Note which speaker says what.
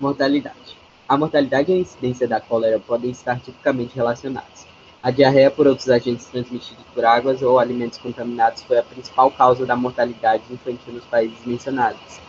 Speaker 1: Mortalidade. A mortalidade e a incidência da cólera podem estar tipicamente relacionadas. A diarreia por outros agentes transmitidos por águas ou alimentos contaminados foi a principal causa da mortalidade infantil nos países mencionados.